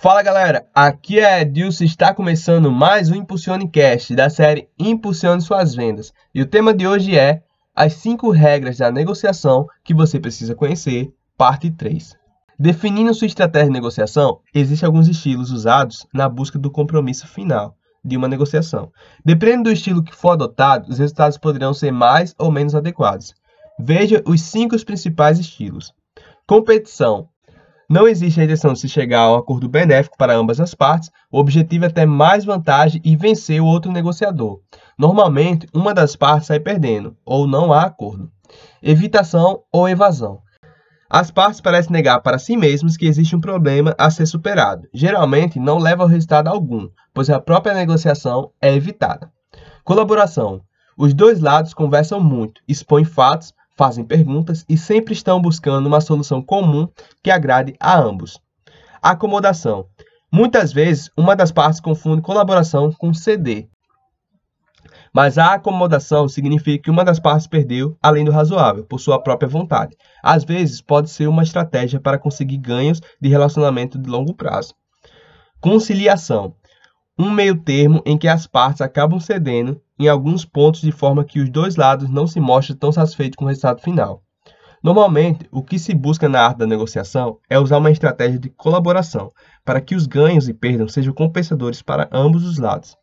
Fala galera, aqui é Edilson está começando mais um Impulsione Cast da série Impulsione Suas Vendas. E o tema de hoje é as 5 regras da negociação que você precisa conhecer, parte 3. Definindo sua estratégia de negociação, existem alguns estilos usados na busca do compromisso final de uma negociação. Dependendo do estilo que for adotado, os resultados poderão ser mais ou menos adequados. Veja os cinco principais estilos. Competição não existe a intenção de se chegar a um acordo benéfico para ambas as partes, o objetivo é ter mais vantagem e vencer o outro negociador. Normalmente, uma das partes sai perdendo, ou não há acordo. Evitação ou evasão. As partes parecem negar para si mesmas que existe um problema a ser superado. Geralmente, não leva a resultado algum, pois a própria negociação é evitada. Colaboração. Os dois lados conversam muito, expõem fatos, fazem perguntas e sempre estão buscando uma solução comum que agrade a ambos. Acomodação. Muitas vezes, uma das partes confunde colaboração com ceder. Mas a acomodação significa que uma das partes perdeu além do razoável, por sua própria vontade. Às vezes, pode ser uma estratégia para conseguir ganhos de relacionamento de longo prazo. Conciliação um meio termo em que as partes acabam cedendo em alguns pontos de forma que os dois lados não se mostrem tão satisfeitos com o resultado final. Normalmente, o que se busca na arte da negociação é usar uma estratégia de colaboração para que os ganhos e perdas sejam compensadores para ambos os lados.